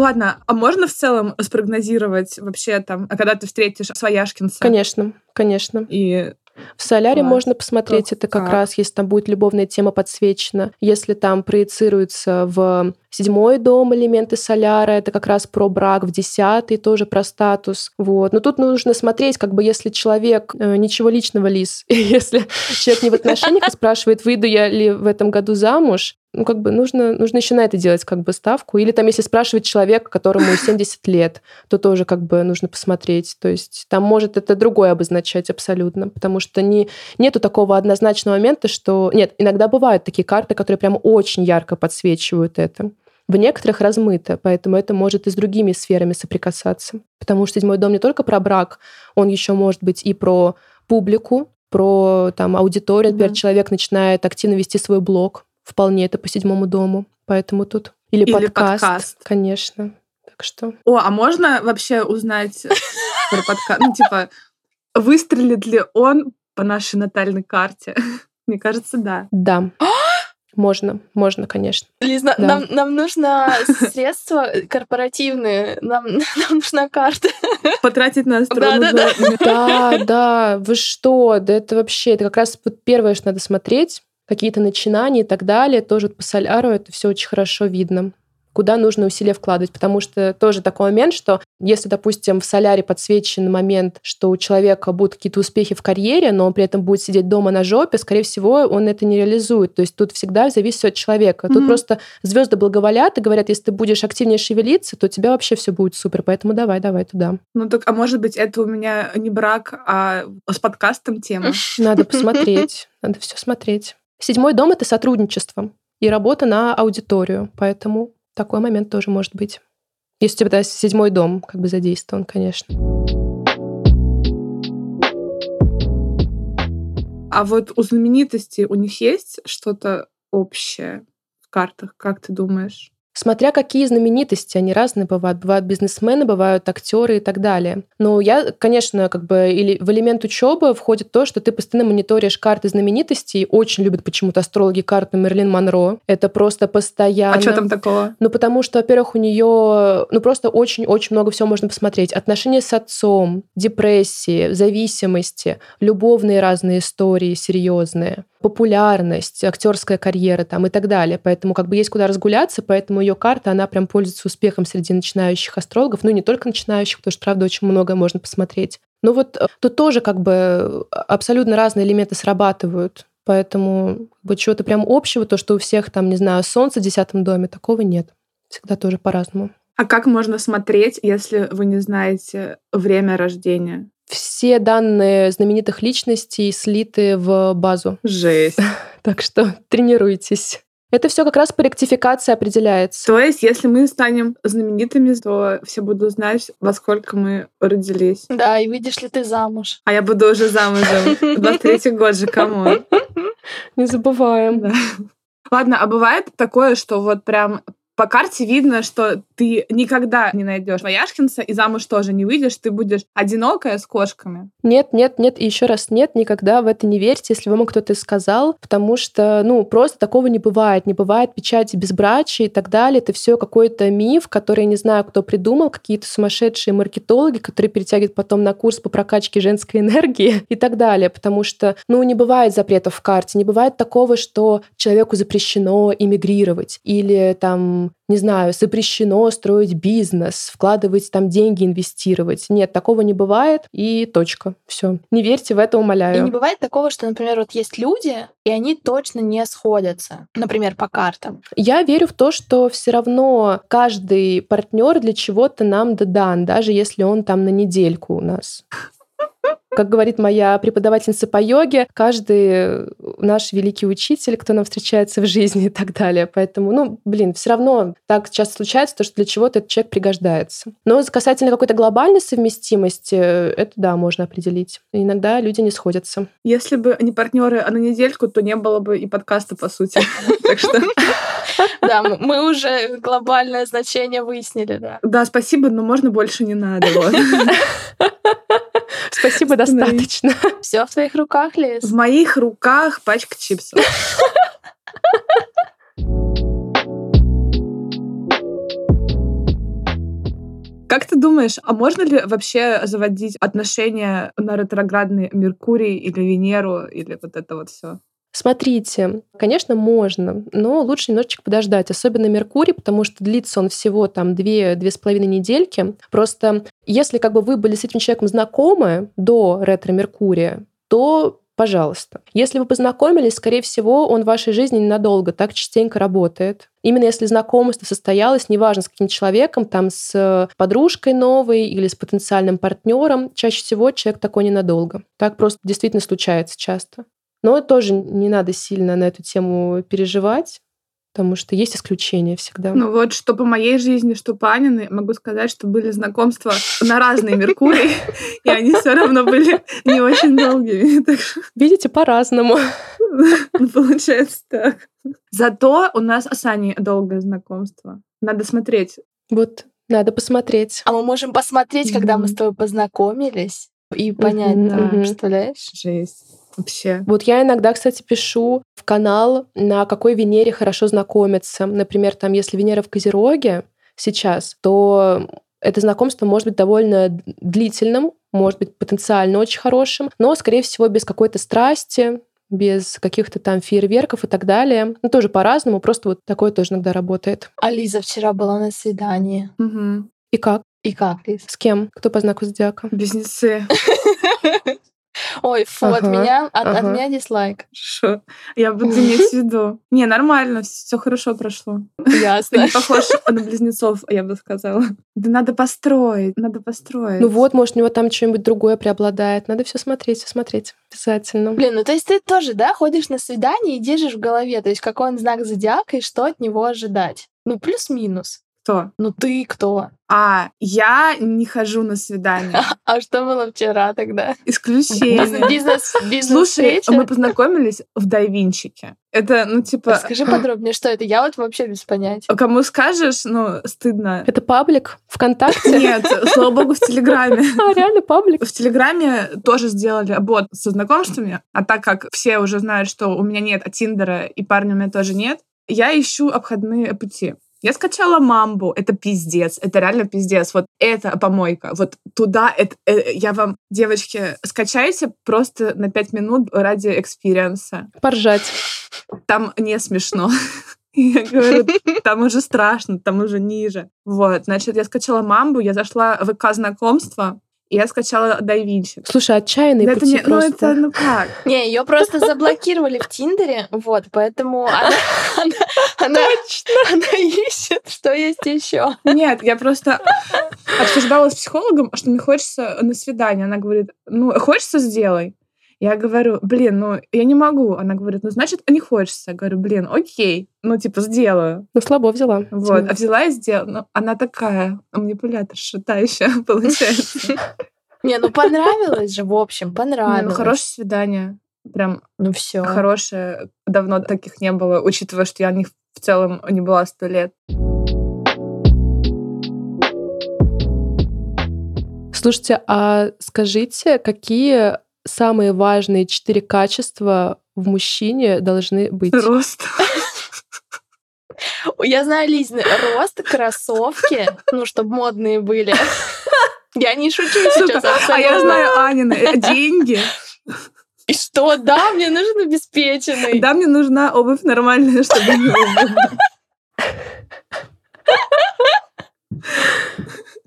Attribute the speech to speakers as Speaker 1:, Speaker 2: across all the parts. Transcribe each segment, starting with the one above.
Speaker 1: Ладно, а можно в целом спрогнозировать вообще там, а когда ты встретишь свояшкинца?
Speaker 2: Конечно, конечно.
Speaker 1: И
Speaker 2: в соляре
Speaker 1: Класс.
Speaker 2: можно посмотреть
Speaker 1: Как-
Speaker 2: это как,
Speaker 1: как?
Speaker 2: раз, если там будет любовная тема подсвечена. Если там проецируется в седьмой дом элементы соляра, это как раз про брак, в десятый тоже про статус. Вот. Но тут нужно смотреть, как бы если человек, э, ничего личного, Лиз, если человек не в отношениях и спрашивает, выйду я ли в этом году замуж, ну, как бы нужно, нужно еще на это делать как бы ставку. Или там, если спрашивать человека, которому 70 лет, то тоже как бы нужно посмотреть. То есть там может это другое обозначать абсолютно, потому что не, нету такого однозначного момента, что... Нет, иногда бывают такие карты, которые прям очень ярко подсвечивают это. В некоторых размыто, поэтому это может и с другими сферами соприкасаться. Потому что седьмой дом не только про брак, он еще может быть и про публику, про там аудиторию. Например,
Speaker 1: Мгм.
Speaker 2: человек начинает активно вести свой блог, вполне это по седьмому дому. Поэтому тут... Или,
Speaker 1: Или
Speaker 2: подкаст,
Speaker 1: подкаст.
Speaker 2: конечно. Так что...
Speaker 1: О, а можно вообще узнать про подкаст? Ну, типа, выстрелит ли он по нашей натальной карте? Мне кажется, да.
Speaker 2: Да. Можно, можно, конечно.
Speaker 3: Лиз,
Speaker 2: Да.
Speaker 3: нам, нам нужно средства корпоративные, нам, нам нужна карта.
Speaker 1: Потратить на астрологию.
Speaker 3: Да-да-да.
Speaker 2: Да, да, вы что? Да это вообще, это как раз вот первое, что надо смотреть, какие-то начинания и так далее. Тоже по соляру это все очень хорошо видно куда нужно усилия вкладывать, потому что тоже такой момент, что если, допустим, в соляре подсвечен момент, что у человека будут какие-то успехи в карьере, но он при этом будет сидеть дома на жопе, скорее всего, он это не реализует. То есть тут всегда зависит от человека. Тут
Speaker 1: Мгм.
Speaker 2: просто звезды благоволят и говорят, если ты будешь активнее шевелиться, то у тебя вообще все будет супер. Поэтому давай, давай туда.
Speaker 1: Ну так, а может быть, это у меня не брак, а с подкастом тема?
Speaker 2: Надо посмотреть, надо все смотреть. Седьмой дом это сотрудничество и работа на аудиторию, поэтому такой момент тоже может быть. Если у тебя седьмой дом как бы задействован, конечно.
Speaker 1: А вот у знаменитостей у них есть что-то общее в картах, как ты думаешь?
Speaker 2: Смотря какие знаменитости, они разные бывают. Бывают бизнесмены, бывают актеры и так далее. Но я, конечно, как бы или в элемент учебы входит то, что ты постоянно мониторишь карты знаменитостей. Очень любят почему-то астрологи карту Мерлин Монро. Это просто постоянно.
Speaker 1: А что там такого?
Speaker 2: Ну, потому что, во-первых, у нее, ну, просто очень-очень много всего можно посмотреть. Отношения с отцом, депрессии, зависимости, любовные разные истории серьезные, популярность, актерская карьера там и так далее. Поэтому как бы есть куда разгуляться, поэтому ее карта, она прям пользуется успехом среди начинающих астрологов. Ну, не только начинающих, потому что, правда, очень много можно посмотреть. Ну вот э, тут тоже как бы абсолютно разные элементы срабатывают. Поэтому бы, чего-то прям общего, то, что у всех там, не знаю, солнце в десятом доме, такого нет. Всегда тоже по-разному.
Speaker 1: А как можно смотреть, если вы не знаете время рождения?
Speaker 2: Все данные знаменитых личностей слиты в базу.
Speaker 1: Жесть.
Speaker 2: Так что тренируйтесь. Это все как раз по ректификации определяется.
Speaker 1: То есть, если мы станем знаменитыми, то все будут знать, во сколько мы родились.
Speaker 3: Да, и видишь ли ты замуж?
Speaker 1: А я буду уже замужем. 23 год же, кому?
Speaker 2: Не забываем.
Speaker 1: Да. Ладно, а бывает такое, что вот прям по карте видно, что ты никогда не найдешь Вояшкинца и замуж тоже не выйдешь, ты будешь одинокая с кошками.
Speaker 2: Нет, нет, нет, и еще раз нет, никогда в это не верьте, если вам кто-то сказал, потому что, ну, просто такого не бывает. Не бывает печати безбрачия и так далее. Это все какой-то миф, который не знаю, кто придумал, какие-то сумасшедшие маркетологи, которые перетягивают потом на курс по прокачке женской энергии и так далее, потому что, ну, не бывает запретов в карте, не бывает такого, что человеку запрещено эмигрировать или там не знаю, запрещено строить бизнес, вкладывать там деньги, инвестировать. Нет, такого не бывает, и точка. Все. Не верьте в это,
Speaker 3: И
Speaker 2: умоляю.
Speaker 3: не бывает такого, что, например, вот есть люди, и они точно не сходятся, например, по картам.
Speaker 2: Я верю в то, что все равно каждый партнер для чего-то нам дан, даже если он там на недельку у нас. Как говорит моя преподавательница по йоге, каждый наш великий учитель, кто нам встречается в жизни и так далее. Поэтому, ну, блин, все равно так часто случается, то, что для чего-то этот человек пригождается. Но касательно какой-то глобальной совместимости, это да, можно определить. Иногда люди не сходятся.
Speaker 1: Если бы не партнеры, а на недельку, то не было бы и подкаста, по сути. Так что,
Speaker 3: Да, мы- мы уже глобальное значение выяснили, да.
Speaker 1: да, спасибо, но можно больше не надо.
Speaker 2: Спасибо, достаточно.
Speaker 3: Все в твоих руках, Лиз.
Speaker 1: В моих руках пачка чипсов. Как ты думаешь, а можно ли вообще заводить отношения на ретроградный Меркурий или Венеру, или вот это вот все?
Speaker 2: Смотрите, конечно, можно, но лучше немножечко подождать, особенно Меркурий, потому что длится он всего там две-две с половиной недельки. Просто если как бы вы были с этим человеком знакомы до ретро-Меркурия, то пожалуйста. Если вы познакомились, скорее всего, он в вашей жизни ненадолго, так частенько работает. Именно если знакомство состоялось, неважно с каким человеком, там с подружкой новой или с потенциальным партнером, чаще всего человек такой ненадолго. Так просто действительно случается часто. Но тоже не надо сильно на эту тему переживать, потому что есть исключения всегда.
Speaker 1: Ну вот, что по моей жизни, что по Аниной, могу сказать, что были знакомства на разные Меркурии, и они все равно были не очень долгими.
Speaker 2: Видите, по-разному.
Speaker 1: Получается так. Зато у нас с Аней долгое знакомство. Надо смотреть.
Speaker 2: Вот, надо посмотреть.
Speaker 3: А мы можем посмотреть, когда мы с тобой познакомились, и понять, да, представляешь?
Speaker 1: Жесть. Вообще.
Speaker 2: Вот я иногда, кстати, пишу в канал, на какой Венере хорошо знакомиться. Например, там, если Венера в Козероге сейчас, то это знакомство может быть довольно длительным, может быть потенциально очень хорошим, но, скорее всего, без какой-то страсти, без каких-то там фейерверков и так далее. Ну, тоже по-разному, просто вот такое тоже иногда работает.
Speaker 3: А Лиза вчера была на свидании.
Speaker 1: Угу.
Speaker 2: И как?
Speaker 3: И как, Лиз?
Speaker 2: С кем? Кто по знаку зодиака?
Speaker 1: Близнецы.
Speaker 3: Ой, фу, ага, от меня от, ага. от меня дизлайк.
Speaker 1: Хорошо. Я буду иметь в виду. Не, нормально, все хорошо прошло.
Speaker 3: Ясно.
Speaker 1: Ты не похож на близнецов, я бы сказала. Да надо построить, надо построить.
Speaker 2: Ну вот, может, у него там что-нибудь другое преобладает. Надо все смотреть, все смотреть. Обязательно.
Speaker 3: Блин, ну то есть ты тоже, да, ходишь на свидание и держишь в голове, то есть какой он знак зодиака и что от него ожидать. Ну, плюс-минус.
Speaker 1: Кто?
Speaker 3: Ну ты кто?
Speaker 1: А, я не хожу на свидание.
Speaker 3: А что было вчера тогда?
Speaker 1: Исключение.
Speaker 3: Бизнес, бизнес
Speaker 1: Слушай, мы познакомились в Дайвинчике. Это, ну, типа...
Speaker 3: Скажи подробнее, что это? Я вот вообще без понятия.
Speaker 1: Кому скажешь, ну, стыдно.
Speaker 2: Это паблик? ВКонтакте?
Speaker 1: Нет, слава богу, в Телеграме.
Speaker 2: А, реально паблик?
Speaker 1: В Телеграме тоже сделали бот со знакомствами, а так как все уже знают, что у меня нет Тиндера и парня у меня тоже нет, я ищу обходные пути. Я скачала мамбу, это пиздец, это реально пиздец. Вот это помойка, вот туда, это, э, я вам, девочки, скачайте просто на пять минут ради экспириенса.
Speaker 2: Поржать.
Speaker 1: Там не смешно. Я говорю, там уже страшно, там уже ниже. Вот, значит, я скачала мамбу, я зашла в ВК знакомства, и я скачала Дайвинчи.
Speaker 2: Слушай, отчаянные да пути
Speaker 1: это не,
Speaker 2: просто.
Speaker 1: Ну это, ну как?
Speaker 3: Не, ее просто заблокировали в Тиндере, вот, поэтому она, она, она, что есть еще.
Speaker 1: Нет, я просто обсуждала с психологом, что мне хочется на свидание. Она говорит, ну, хочется, сделай. Я говорю, блин, ну, я не могу. Она говорит, ну, значит, не хочется. Я говорю, блин, окей, ну, типа, сделаю.
Speaker 2: Ну, слабо взяла.
Speaker 1: Вот, а взяла и сделала. Ну, она такая манипулятор шатающая, получается.
Speaker 3: Не, ну, понравилось же, в общем, понравилось.
Speaker 1: ну, хорошее свидание. Прям
Speaker 3: ну, все.
Speaker 1: хорошее. Давно таких не было, учитывая, что я в них в целом не была сто лет.
Speaker 2: Слушайте, а скажите, какие самые важные четыре качества в мужчине должны быть?
Speaker 1: Рост.
Speaker 3: Я знаю, Лиз, рост, кроссовки, ну, чтобы модные были. Я не шучу сейчас.
Speaker 1: А я знаю Анины. Э, деньги.
Speaker 3: И что? Да, мне нужен обеспеченный.
Speaker 1: Да, мне нужна обувь нормальная, чтобы не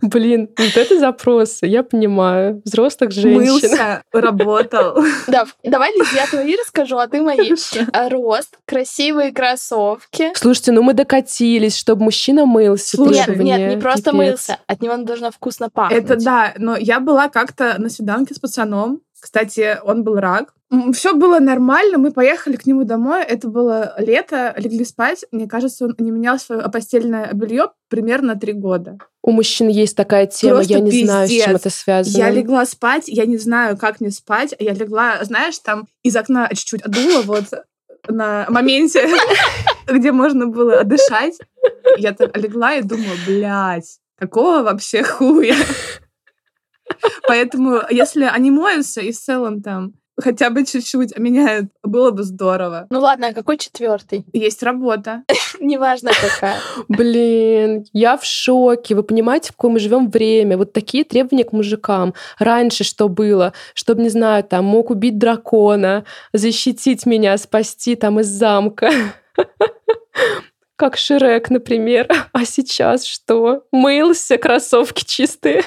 Speaker 2: Блин, вот это запросы, я понимаю. Взрослых женщин.
Speaker 1: Мылся, работал.
Speaker 3: Да, давай, я твои расскажу, а ты мои. А, рост, красивые кроссовки.
Speaker 2: Слушайте, ну мы докатились, чтобы мужчина мылся.
Speaker 3: Нет, нет, не просто мылся. От него должно вкусно пахнуть.
Speaker 1: Это да, но я была как-то на свиданке с пацаном. Кстати, он был рак. Все было нормально, мы поехали к нему домой. Это было лето, легли спать. Мне кажется, он не менял свое постельное белье примерно три года.
Speaker 2: У мужчин есть такая тема, Просто я не пиздец. знаю, с чем это связано.
Speaker 1: Я легла спать, я не знаю, как мне спать. Я легла, знаешь, там из окна чуть-чуть отдуло вот на моменте, где можно было дышать. Я так легла и думаю, блядь, какого вообще хуя? Поэтому, если они моются и в целом там хотя бы чуть-чуть меняют, было бы здорово.
Speaker 3: Ну ладно, а какой четвертый?
Speaker 1: Есть работа.
Speaker 3: Неважно какая.
Speaker 2: Блин, я в шоке. Вы понимаете, в какое мы живем время? Вот такие требования к мужикам. Раньше что было? Чтобы, не знаю, там, мог убить дракона, защитить меня, спасти там из замка. Как Шрек, например. А сейчас что? Мылся, кроссовки чистые.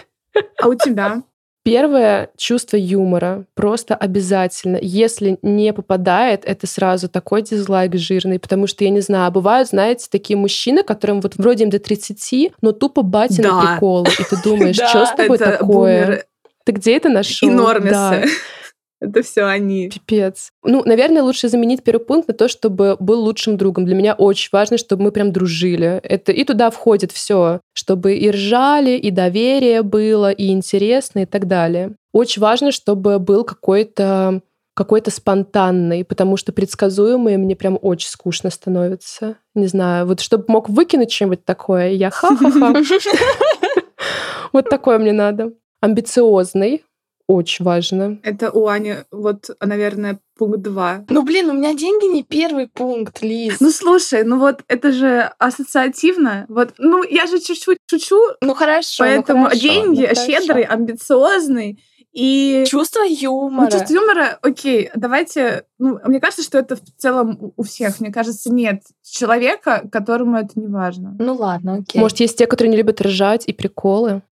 Speaker 1: А у тебя?
Speaker 2: Первое чувство юмора просто обязательно. Если не попадает, это сразу такой дизлайк жирный, потому что, я не знаю, бывают, знаете, такие мужчины, которым вот вроде им до 30, но тупо батины
Speaker 1: Да.
Speaker 2: приколы. И ты думаешь, что с тобой такое? Ты где это нашел?
Speaker 1: И нормисы. Это все они.
Speaker 2: пипец. Ну, наверное, лучше заменить первый пункт на то, чтобы был лучшим другом. Для меня очень важно, чтобы мы прям дружили. Это и туда входит все, чтобы и ржали, и доверие было, и интересно, и так далее. Очень важно, чтобы был какой-то какой-то спонтанный, потому что предсказуемый мне прям очень скучно становится. Не знаю, вот чтобы мог выкинуть что-нибудь такое, я ха-ха-ха. Вот такое мне надо. Амбициозный, очень важно.
Speaker 1: Это у Ани, вот, наверное, пункт два.
Speaker 3: Ну, блин, у меня деньги не первый пункт, Лиз.
Speaker 1: Ну, слушай, ну вот это же ассоциативно. Вот, ну, я же чуть-чуть шучу,
Speaker 3: Ну, хорошо. ну,
Speaker 1: поэтому
Speaker 3: хорошо,
Speaker 1: деньги,
Speaker 3: ну, хорошо.
Speaker 1: щедрый, амбициозный. И
Speaker 3: Чувство юмора.
Speaker 1: ну, чувство юмора, окей, давайте... Ну, мне кажется, что это в целом у- у всех. Мне кажется, нет человека, которому это не важно.
Speaker 3: Ну ладно, окей.
Speaker 2: Может, есть те, которые не любят ржать и приколы?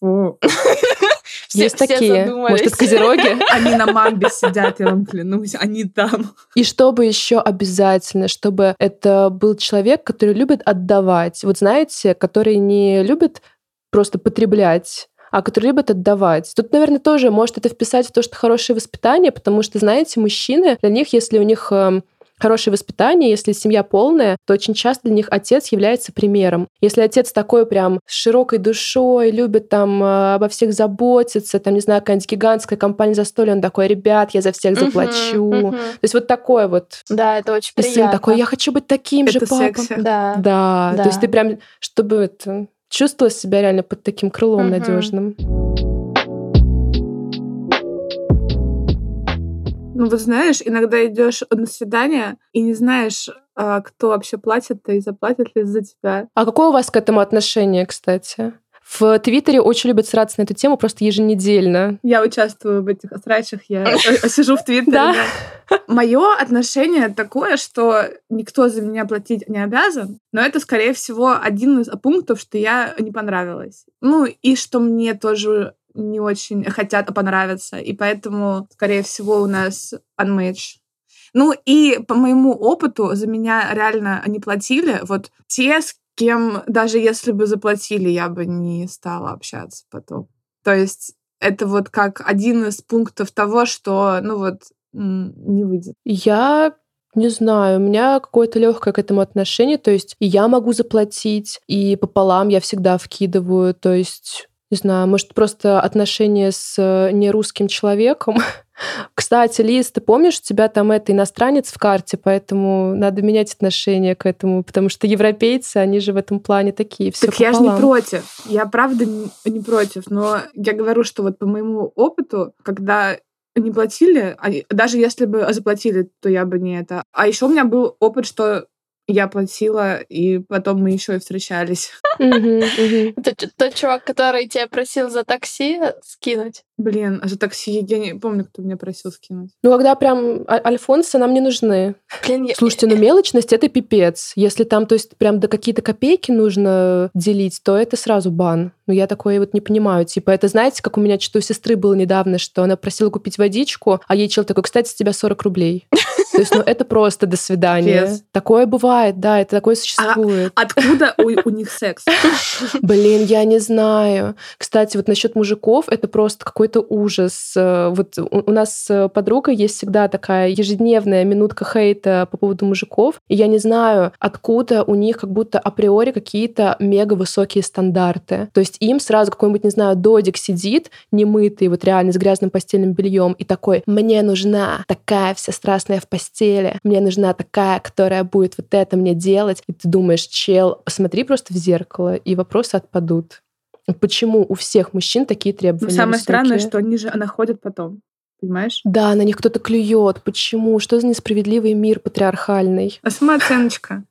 Speaker 1: Фу.
Speaker 3: Все-
Speaker 2: есть
Speaker 3: все
Speaker 2: такие.
Speaker 3: задумались.
Speaker 2: Может, это козероги?
Speaker 1: Они на мамбе сидят, я вам клянусь, они там.
Speaker 2: И чтобы еще обязательно, чтобы это был человек, который любит отдавать. Вот знаете, который не любит просто потреблять, а который любит отдавать. Тут, наверное, тоже может это вписать в то, что хорошее воспитание, потому что, знаете, мужчины, для них, если у них эм, хорошее воспитание, если семья полная, то очень часто для них отец является примером. Если отец такой прям с широкой душой, любит там э, обо всех заботиться, там, не знаю, какая-нибудь гигантская компания застолья, он такой, ребят, я за всех заплачу.
Speaker 3: мгм.
Speaker 2: То есть вот такое вот.
Speaker 3: Да, это очень
Speaker 2: И
Speaker 3: приятно.
Speaker 2: сын такой, я хочу быть таким же
Speaker 1: Это
Speaker 2: папой.
Speaker 1: секси.
Speaker 3: Да.
Speaker 2: Да,
Speaker 3: Да.
Speaker 2: то есть ты прям, чтобы это, чувствовала себя реально под таким крылом
Speaker 3: Мгм.
Speaker 2: надежным.
Speaker 1: Ну, вот знаешь, иногда идешь на свидание и не знаешь, а, кто вообще платит и заплатит ли за тебя.
Speaker 2: А какое у вас к этому отношение, кстати? В Твиттере очень любят сраться на эту тему просто еженедельно.
Speaker 1: Я участвую в этих срачах, я сижу в Твиттере.
Speaker 2: Да?
Speaker 1: Мое отношение такое, что никто за меня платить не обязан, но это, скорее всего, один из пунктов, что я не понравилась. Ну, и что мне тоже не очень хотят понравиться, и поэтому, скорее всего, у нас unmatch. Ну и по моему опыту за меня реально не платили. Вот те, с кем даже если бы заплатили, я бы не стала общаться потом. То есть это вот как один из пунктов того, что, ну вот, не выйдет.
Speaker 2: Я не знаю, у меня какое-то легкое к этому отношение, то есть я могу заплатить, и пополам я всегда вкидываю, то есть не знаю, может, просто отношения с э, нерусским человеком. Кстати, Лиз, ты помнишь, у тебя там это иностранец в карте, поэтому надо менять отношение к этому, потому что европейцы, они же в этом плане такие, все
Speaker 1: так я же не против. Я правда не, против. Но я говорю, что вот по моему опыту, когда не платили, даже если бы заплатили, то я бы не это. А еще у меня был опыт, что я платила, и потом мы еще и встречались.
Speaker 3: Тот чувак, который тебя просил за такси скинуть.
Speaker 1: Блин, а за такси я не помню, кто меня просил скинуть.
Speaker 2: Ну, когда прям а- альфонсы нам не нужны.
Speaker 3: Блин, я-
Speaker 2: Слушайте, ну мелочность это пипец. Если там, то есть, прям до какие-то копейки нужно делить, то это сразу бан. Ну, я такое вот не понимаю. Типа, это знаете, как у меня что-то у сестры было недавно, что она просила купить водичку, а ей чел такой, кстати, с тебя 40 рублей. То есть, ну, это просто до свидания. Такое бывает, да, это такое существует.
Speaker 1: Откуда у них секс?
Speaker 2: Блин, я не знаю. Кстати, вот насчет мужиков, это просто какой-то ужас. Э, Вот у нас с подругой есть всегда такая ежедневная минутка хейта по поводу мужиков. И я не знаю, откуда у них как будто априори какие-то мега высокие стандарты. То есть им сразу какой-нибудь, не знаю, додик сидит, немытый, вот реально с грязным постельным бельем, и такой, мне нужна такая вся страстная в постели, мне нужна такая, которая будет вот это мне делать. И ты думаешь, чел, посмотри просто в зеркало, и вопросы отпадут. Почему у всех мужчин такие
Speaker 1: Но
Speaker 2: требования
Speaker 1: самое
Speaker 2: высокие?
Speaker 1: странное, что они же находят потом. Понимаешь?
Speaker 2: Да, на них кто-то клюет. Почему? Что за несправедливый мир патриархальный?
Speaker 1: А самооценочка.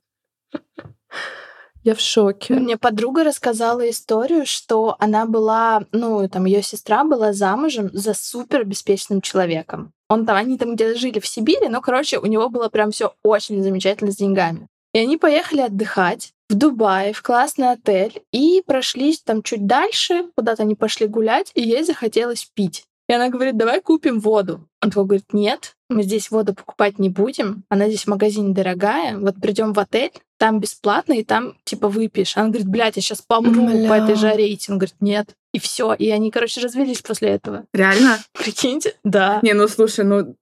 Speaker 2: Я в шоке.
Speaker 3: Мне подруга рассказала историю, что она была, ну, там, ее сестра была замужем за супер обеспеченным человеком. Он там, они там где-то жили в Сибири, но, короче, у него было прям все очень замечательно с деньгами. И они поехали отдыхать в Дубае, в классный отель, и прошлись там чуть дальше, куда-то они пошли гулять, и ей захотелось пить. И она говорит, давай купим воду. Он такой говорит, нет, мы здесь воду покупать не будем, она здесь в магазине дорогая, вот придем в отель, там бесплатно, и там типа выпьешь. Она говорит, блядь, я сейчас помру Бля. по этой жаре. И он говорит, нет. И все. И они, короче, развелись после этого.
Speaker 1: Реально?
Speaker 3: Прикиньте? Да.
Speaker 1: Не, ну слушай, ну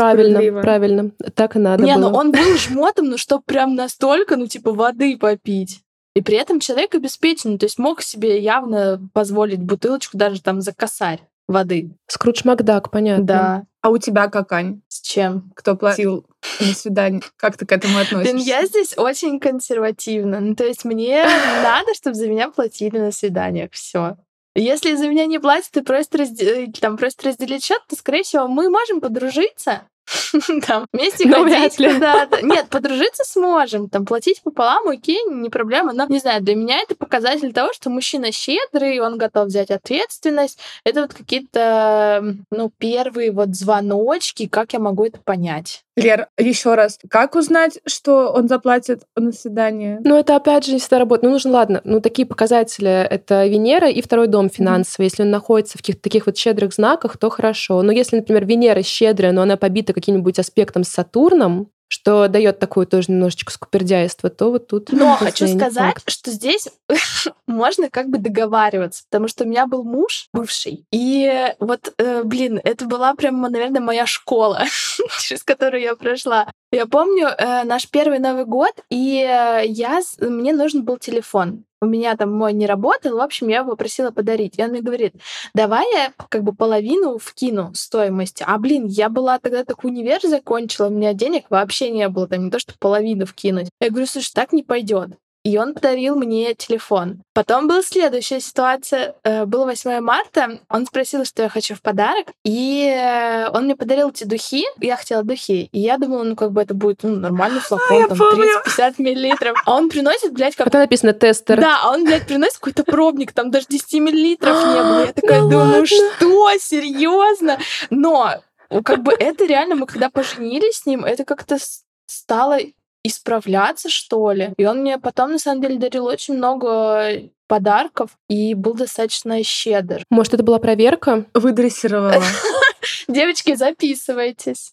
Speaker 2: Правильно, правильно. Так и надо
Speaker 3: Не,
Speaker 2: было.
Speaker 3: ну он был жмотом, ну что прям настолько, ну типа воды попить. И при этом человек обеспечен, то есть мог себе явно позволить бутылочку даже там за косарь воды.
Speaker 2: Скрудж Макдак, понятно.
Speaker 3: Да.
Speaker 1: А у тебя как, Ань?
Speaker 3: С чем?
Speaker 1: Кто платил на свидание? Как ты к этому относишься?
Speaker 3: Я здесь очень консервативна. Ну, то есть мне надо, чтобы за меня платили на свиданиях. Все. Если за меня не платят и просят, разде... там, просят разделить счет, то, скорее всего, мы можем подружиться, там, вместе
Speaker 2: ну,
Speaker 3: ходить куда-то. Нет, подружиться сможем, там, платить пополам, окей, не проблема. Но, не знаю, для меня это показатель того, что мужчина щедрый, он готов взять ответственность. Это вот какие-то, ну, первые вот звоночки, как я могу это понять.
Speaker 1: Лер, еще раз, как узнать, что он заплатит на свидание?
Speaker 2: Ну, это опять же не всегда работает. Ну, нужно, ладно, ну, такие показатели — это Венера и второй дом финансовый. Mm-hmm. Если он находится в каких-то таких вот щедрых знаках, то хорошо. Но если, например, Венера щедрая, но она побита каким-нибудь аспектом с Сатурном, что дает такое тоже немножечко скупердяйство, то вот тут...
Speaker 3: Но хочу сказать, факт. что здесь можно как бы договариваться, потому что у меня был муж бывший, и вот, э, блин, это была прям, наверное, моя школа, через которую я прошла. Я помню э, наш первый Новый год, и э, я, мне нужен был телефон у меня там мой не работал, в общем, я его попросила подарить. И он мне говорит, давай я как бы половину вкину стоимости. А, блин, я была тогда так универ закончила, у меня денег вообще не было, там не то, что половину вкинуть. Я говорю, слушай, так не пойдет и он подарил мне телефон. Потом была следующая ситуация. Э, было 8 марта, он спросил, что я хочу в подарок, и э, он мне подарил эти духи. Я хотела духи, и я думала, ну, как бы это будет ну, нормальный флакон, там, 30-50 миллилитров. А он приносит, блядь, как...
Speaker 2: Это написано тестер.
Speaker 3: Да, а он, блядь, приносит какой-то пробник, там даже 10 миллилитров не было. Я такая ну думаю, что, серьезно? Но как бы это реально, мы когда поженились с ним, это как-то стало исправляться, что ли. И он мне потом, на самом деле, дарил очень много подарков и был достаточно щедр.
Speaker 2: Может, это была проверка?
Speaker 1: Выдрессировала.
Speaker 3: Девочки, записывайтесь.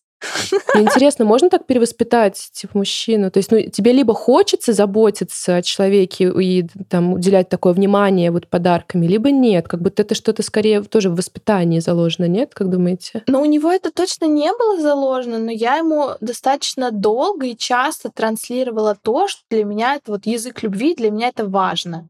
Speaker 2: Интересно, можно так перевоспитать типа мужчину? То есть, ну, тебе либо хочется заботиться о человеке и там уделять такое внимание вот подарками, либо нет. Как будто это что-то скорее тоже в воспитании заложено, нет? Как думаете?
Speaker 3: Ну, у него это точно не было заложено, но я ему достаточно долго и часто транслировала то, что для меня это вот язык любви, для меня это важно.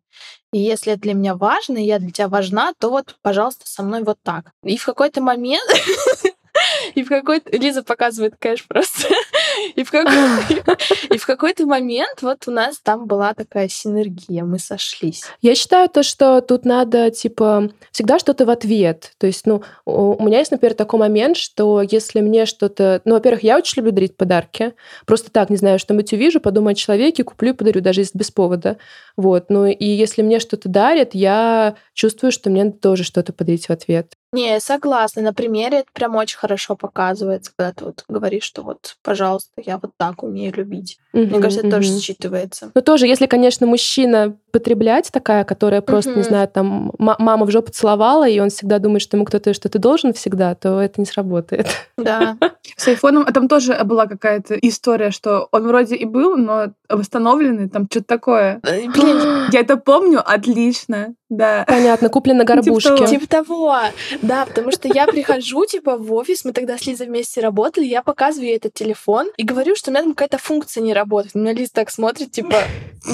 Speaker 3: И если это для меня важно, и я для тебя важна, то вот, пожалуйста, со мной вот так. И в какой-то момент И в какой-то... Лиза показывает кэш просто. И в, какой... и в какой-то момент вот у нас там была такая синергия, мы сошлись.
Speaker 2: Я считаю то, что тут надо, типа, всегда что-то в ответ. То есть, ну, у меня есть, например, такой момент, что если мне что-то... Ну, во-первых, я очень люблю дарить подарки. Просто так, не знаю, что-нибудь увижу, подумаю о человеке, куплю и подарю, даже если без повода. Вот. Ну, и если мне что-то дарят, я чувствую, что мне тоже что-то подарить в ответ.
Speaker 3: Не, согласна. На примере это прям очень хорошо показывается, когда ты вот говоришь, что вот, пожалуйста, я вот так умею любить. Угу, Мне кажется, это угу. тоже считывается.
Speaker 2: Ну, тоже, если, конечно, мужчина потреблять такая, которая просто, угу. не знаю, там, мама в жопу целовала, и он всегда думает, что ему кто-то что-то должен всегда, то это не сработает.
Speaker 3: Да.
Speaker 1: С айфоном там тоже была какая-то история, что он вроде и был, но восстановленный, там что-то такое. Блин, я это помню отлично. Да.
Speaker 2: Понятно, куплен на горбушке.
Speaker 3: Типа того. типа того. Да, потому что я прихожу, типа, в офис, мы тогда с Лизой вместе работали, я показываю ей этот телефон и говорю, что у меня там какая-то функция не работает. У меня Лиза так смотрит, типа,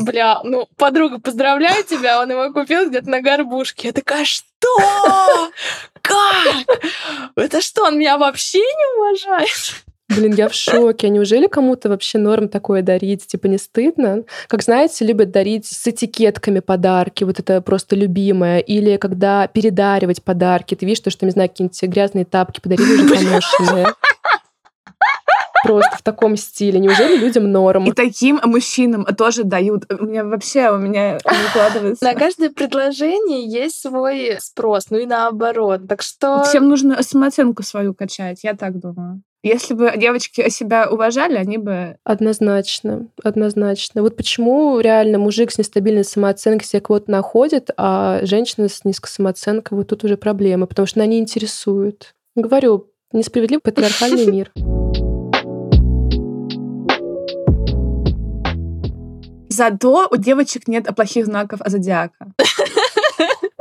Speaker 3: бля, ну, подруга, поздравляю тебя, он его купил где-то на горбушке. Я такая, что? Как? Это что, он меня вообще не уважает?
Speaker 2: Блин, я в шоке. Неужели кому-то вообще норм такое дарить? Типа не стыдно? Как знаете, любят дарить с этикетками подарки. Вот это просто любимое. Или когда передаривать подарки. Ты видишь, что, что не знаю, какие-нибудь грязные тапки подарили уже поношенные. Просто в таком стиле. Неужели людям норм?
Speaker 1: И таким мужчинам тоже дают. У меня вообще, у меня не укладывается.
Speaker 3: На каждое предложение есть свой спрос, ну и наоборот. Так что...
Speaker 1: Всем нужно самооценку свою качать, я так думаю. Если бы девочки себя уважали, они бы...
Speaker 2: Однозначно, однозначно. Вот почему реально мужик с нестабильной самооценкой себе кого-то находит, а женщина с низкой самооценкой, вот тут уже проблемы, потому что она не интересует. Говорю, несправедливый патриархальный мир.
Speaker 1: Зато у девочек нет плохих знаков зодиака.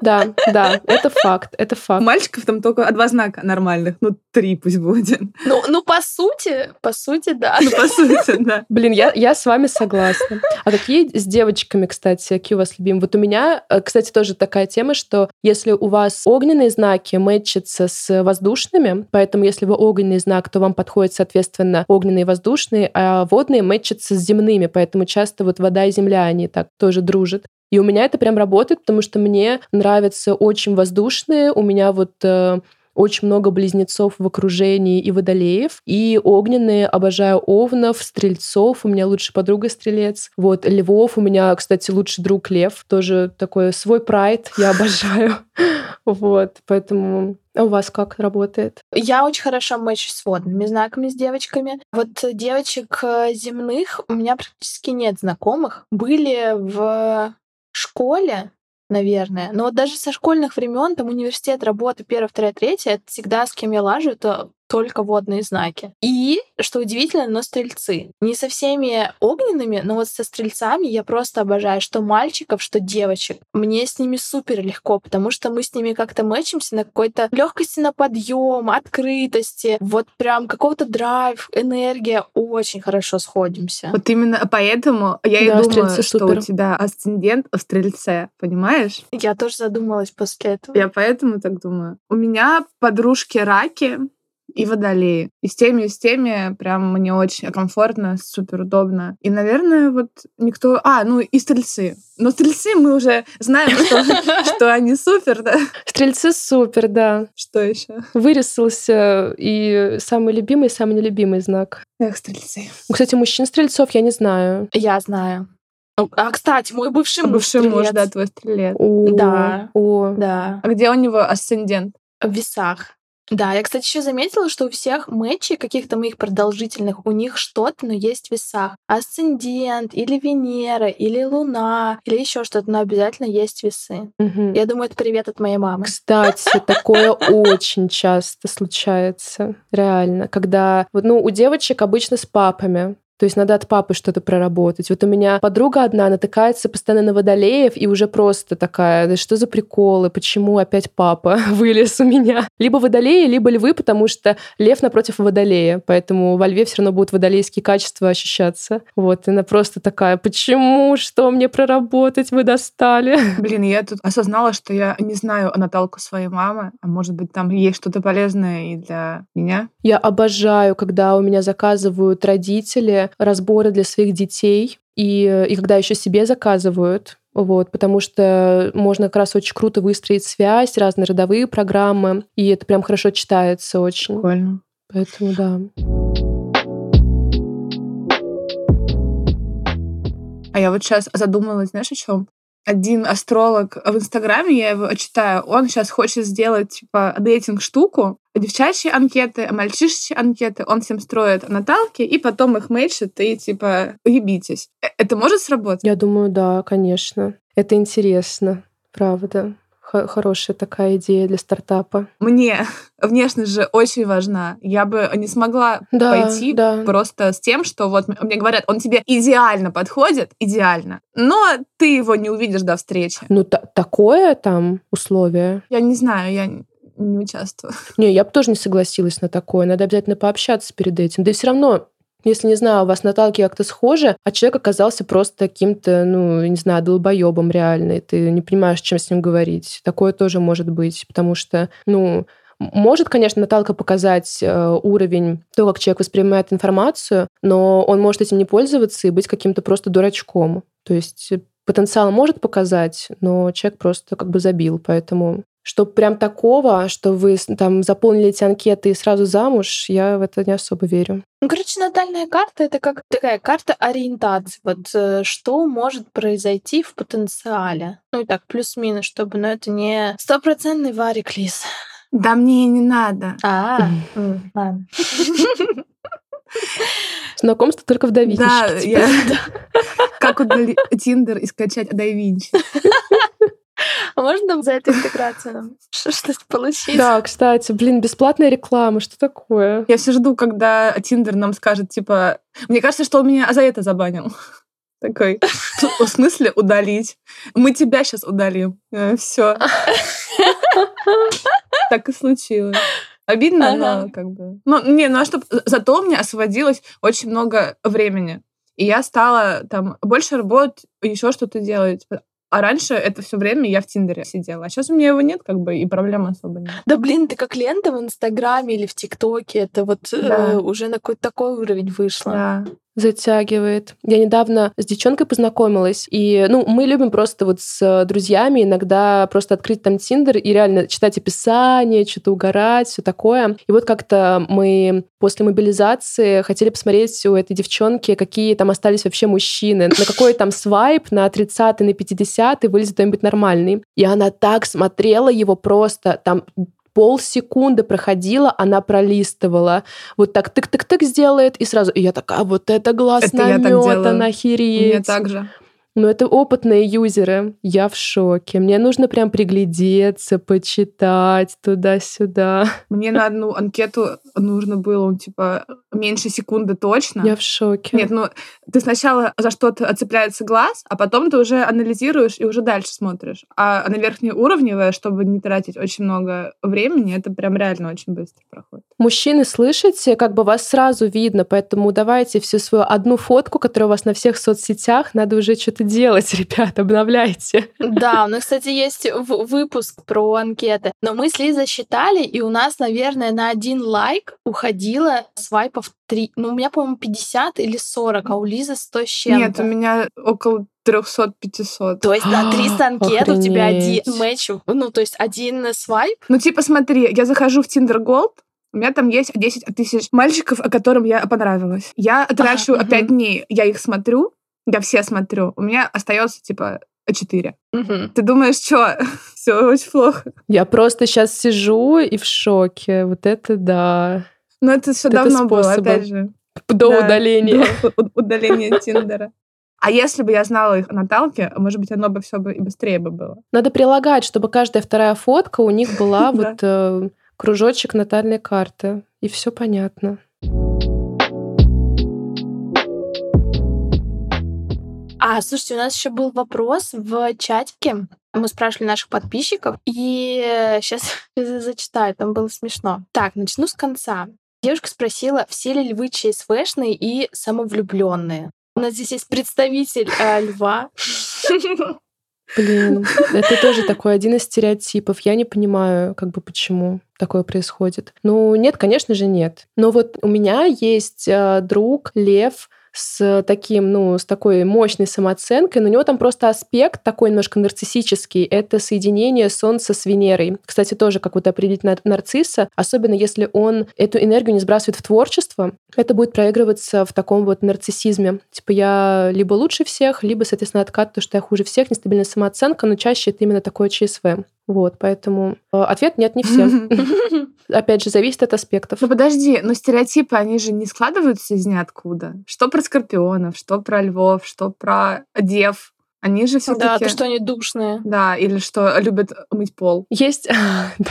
Speaker 2: Да, да, это факт, это факт.
Speaker 1: У мальчиков там только два знака нормальных, ну, три пусть будет.
Speaker 3: Ну, ну по сути, по сути, да.
Speaker 1: Ну, по сути, да.
Speaker 2: Блин, я, я с вами согласна. А какие с девочками, кстати, какие у вас любимые? Вот у меня, э, кстати, тоже такая тема, что если у вас огненные знаки мэтчатся с воздушными, поэтому если вы огненный знак, то вам подходят, соответственно, огненные и воздушные, а водные мэтчатся с земными, поэтому часто вот вода и земля, они так тоже дружат. И у меня это прям работает, потому что мне нравятся очень воздушные. У меня вот э, очень много близнецов в окружении и водолеев. И огненные, обожаю овнов, стрельцов. У меня лучшая подруга стрелец. Вот, львов. У меня, кстати, лучший друг лев. Тоже такой свой прайд. Я обожаю. Вот, поэтому а у вас как работает?
Speaker 3: Я очень хорошо мэчу с водными знаками, с девочками. Вот девочек э, земных у меня практически нет знакомых. Были в школе, наверное. Но вот даже со школьных времен, там университет, работа, первая, вторая, третья, это всегда с кем я лажу, это только водные знаки. И, что удивительно, но стрельцы. Не со всеми огненными, но вот со стрельцами я просто обожаю, что мальчиков, что девочек. Мне с ними супер легко, потому что мы с ними как-то мэчимся на какой-то легкости на подъем, открытости, вот прям какого-то драйв, энергия, очень хорошо сходимся.
Speaker 1: Вот именно поэтому я и думаю, что супер. у тебя асцендент в стрельце, понимаешь?
Speaker 3: Я тоже задумалась после этого.
Speaker 1: Я поэтому так думаю. У меня подружки раки, и водолеи. И с теми, и с теми прям мне очень комфортно, супер удобно. И, наверное, вот никто... А, ну и стрельцы. Но стрельцы мы уже знаем, что, они супер, да?
Speaker 2: Стрельцы супер, да.
Speaker 1: Что еще?
Speaker 2: Вырисовался и самый любимый, и самый нелюбимый знак.
Speaker 1: Эх, стрельцы.
Speaker 2: Кстати, мужчин-стрельцов я не знаю.
Speaker 3: Я знаю. А, кстати, мой бывший муж
Speaker 1: Бывший стрелец. муж, да, твой стрелец.
Speaker 2: О,
Speaker 3: да.
Speaker 2: О.
Speaker 3: Да.
Speaker 1: А где у него асцендент?
Speaker 3: В весах. Да, я, кстати, еще заметила, что у всех матчей каких-то моих продолжительных, у них что-то, но есть в весах. Асцендент, или Венера, или Луна, или еще что-то, но обязательно есть весы.
Speaker 2: Угу.
Speaker 3: Я думаю, это привет от моей мамы.
Speaker 2: Кстати, такое очень часто случается, реально, когда, ну, у девочек обычно с папами, то есть надо от папы что-то проработать. Вот у меня подруга одна натыкается постоянно на водолеев и уже просто такая, да что за приколы, почему опять папа вылез у меня? Либо водолеи, либо львы, потому что лев напротив водолея, поэтому во льве все равно будут водолейские качества ощущаться. Вот, и она просто такая, почему, что мне проработать, вы достали?
Speaker 1: Блин, я тут осознала, что я не знаю Наталку своей мамы, а может быть там есть что-то полезное и для меня?
Speaker 2: Я обожаю, когда у меня заказывают родители разборы для своих детей, и, и когда еще себе заказывают, вот, потому что можно как раз очень круто выстроить связь, разные родовые программы, и это прям хорошо читается очень.
Speaker 1: Прикольно.
Speaker 2: Поэтому да.
Speaker 1: А я вот сейчас задумалась, знаешь, о чем? Один астролог в Инстаграме, я его читаю, он сейчас хочет сделать, типа, дейтинг-штуку, девчачьи анкеты, мальчишечьи анкеты, он всем строит наталки, и потом их мэчит, и, типа, уебитесь. Э, это может сработать?
Speaker 2: Я думаю, да, конечно. Это интересно, правда хорошая такая идея для стартапа.
Speaker 1: Мне внешность же очень важна. Я бы не смогла да, пойти да. просто с тем, что вот мне говорят, он тебе идеально подходит, идеально, но ты его не увидишь до встречи.
Speaker 2: Ну, такое там условие?
Speaker 1: Я не знаю, я не участвую.
Speaker 2: Не, я бы тоже не согласилась на такое. Надо обязательно пообщаться перед этим. Да и все равно если, не знаю, у вас Наталки как-то схожи, а человек оказался просто каким-то, ну, не знаю, долбоебом реально, и ты не понимаешь, чем с ним говорить. Такое тоже может быть, потому что, ну, может, конечно, Наталка показать э, уровень того, как человек воспринимает информацию, но он может этим не пользоваться и быть каким-то просто дурачком. То есть потенциал может показать, но человек просто как бы забил, поэтому что прям такого, что вы там заполнили эти анкеты и сразу замуж, я в это не особо верю.
Speaker 3: Ну, короче, натальная карта — это как такая карта ориентации. Вот э, что может произойти в потенциале. Ну и так, плюс-минус, чтобы, но это не стопроцентный варик лис.
Speaker 1: Да мне не надо.
Speaker 3: А, ладно.
Speaker 2: Знакомство только в Давинчи.
Speaker 1: Да, я... Как удалить Тиндер и скачать Дайвинчи.
Speaker 3: А можно за эту интеграцию нам что-то получить?
Speaker 2: Да, кстати, блин, бесплатная реклама, что такое?
Speaker 1: Я все жду, когда Тиндер нам скажет, типа... Мне кажется, что он меня за это забанил. Такой, в смысле удалить? Мы тебя сейчас удалим. Все. Так и случилось. Обидно,
Speaker 3: Ага.
Speaker 1: но как бы... Ну, не, ну а что... Зато у меня освободилось очень много времени. И я стала там больше работать, еще что-то делать. А раньше это все время я в Тиндере сидела. А сейчас у меня его нет, как бы, и проблем особо нет.
Speaker 3: Да блин, ты как лента в Инстаграме или в ТикТоке, это вот э,
Speaker 1: Да.
Speaker 3: уже на какой-то такой уровень вышло.
Speaker 1: Да.
Speaker 2: Затягивает. Я недавно с девчонкой познакомилась, и, ну, мы любим просто вот с э, друзьями иногда просто открыть там Тиндер и реально читать описание, что-то угорать, все такое. И вот как-то мы после мобилизации хотели посмотреть у этой девчонки, какие там остались вообще мужчины, на какой там свайп, на 30 на 50 вылезет кто-нибудь нормальный. И она так смотрела его просто, там полсекунды проходила, она пролистывала. Вот так тык-тык-тык сделает, и сразу... И я такая, «А вот это глаз
Speaker 1: Это. У
Speaker 2: охереть.
Speaker 1: меня так же.
Speaker 2: Ну, это опытные юзеры. Я в шоке. Мне нужно прям приглядеться, почитать туда-сюда.
Speaker 1: Мне на одну анкету нужно было, ну, типа, меньше секунды точно.
Speaker 2: Я в шоке.
Speaker 1: Нет, ну, ты сначала за что-то отцепляется глаз, а потом ты уже анализируешь и уже дальше смотришь. А на верхнеуровневое, чтобы не тратить очень много времени, это прям реально очень быстро проходит.
Speaker 2: Мужчины, слышите, как бы вас сразу видно, поэтому давайте всю свою одну фотку, которая у вас на всех соцсетях, надо уже что-то делать, ребят, обновляйте.
Speaker 3: Да, у нас, кстати, есть в- выпуск про анкеты. Но мы с Лизой считали, и у нас, наверное, на один лайк уходило свайпов 3. Ну, у меня, по-моему, 50 или 40, а у Лизы 100 с чем-то.
Speaker 1: Нет, у меня около 300-500.
Speaker 3: То есть на 300 анкет у тебя один матч, ну, то есть один свайп.
Speaker 1: Ну, типа, смотри, я захожу в Tinder Gold, у меня там есть 10 тысяч мальчиков, о которым я понравилась. Я трачу
Speaker 3: мгм.
Speaker 1: 5 дней, я их смотрю, я все смотрю. У меня остается, типа, 4.
Speaker 3: Мгм.
Speaker 1: Ты думаешь, что? Все очень плохо.
Speaker 2: Я просто сейчас сижу и в шоке. Вот это да.
Speaker 1: Но это все
Speaker 2: Это
Speaker 1: давно было,
Speaker 2: способы.
Speaker 1: опять же.
Speaker 2: До
Speaker 1: Да,
Speaker 2: удаления.
Speaker 1: до удаления Тиндера. А если бы я знала их о Наталке, может быть, оно бы все бы и быстрее бы было.
Speaker 2: Надо прилагать, чтобы каждая вторая фотка у них была вот э, кружочек натальной карты. И все понятно.
Speaker 3: А, слушайте, у нас еще был вопрос в чатике. Мы спрашивали наших подписчиков, и сейчас зачитаю, там было смешно. Так, начну с конца. Девушка спросила, все ли львы ЧСВшные и самовлюбленные. У нас здесь есть представитель э, льва.
Speaker 2: Блин, это тоже такой один из стереотипов. Я не понимаю, как бы почему такое происходит. Ну, нет, конечно же, нет. Но вот у меня есть э, друг Лев с таким, ну, с такой мощной самооценкой, но у него там просто аспект такой немножко нарциссический. Это соединение Солнца с Венерой. Кстати, тоже как вот определить нар- нарцисса, особенно если он эту энергию не сбрасывает в творчество, это будет проигрываться в таком вот нарциссизме. Типа я либо лучше всех, либо, соответственно, откат, то, что я хуже всех, нестабильная самооценка, но чаще это именно такое ЧСВ. Вот, поэтому э, ответ нет, не все. Опять же, зависит от аспектов.
Speaker 1: Ну подожди, но стереотипы, они же не складываются из ниоткуда. Что про скорпионов, что про львов, что про дев. Они же все
Speaker 3: Да,
Speaker 1: таки
Speaker 3: то, что они душные.
Speaker 1: Да, или что любят мыть пол.
Speaker 2: Есть... Да.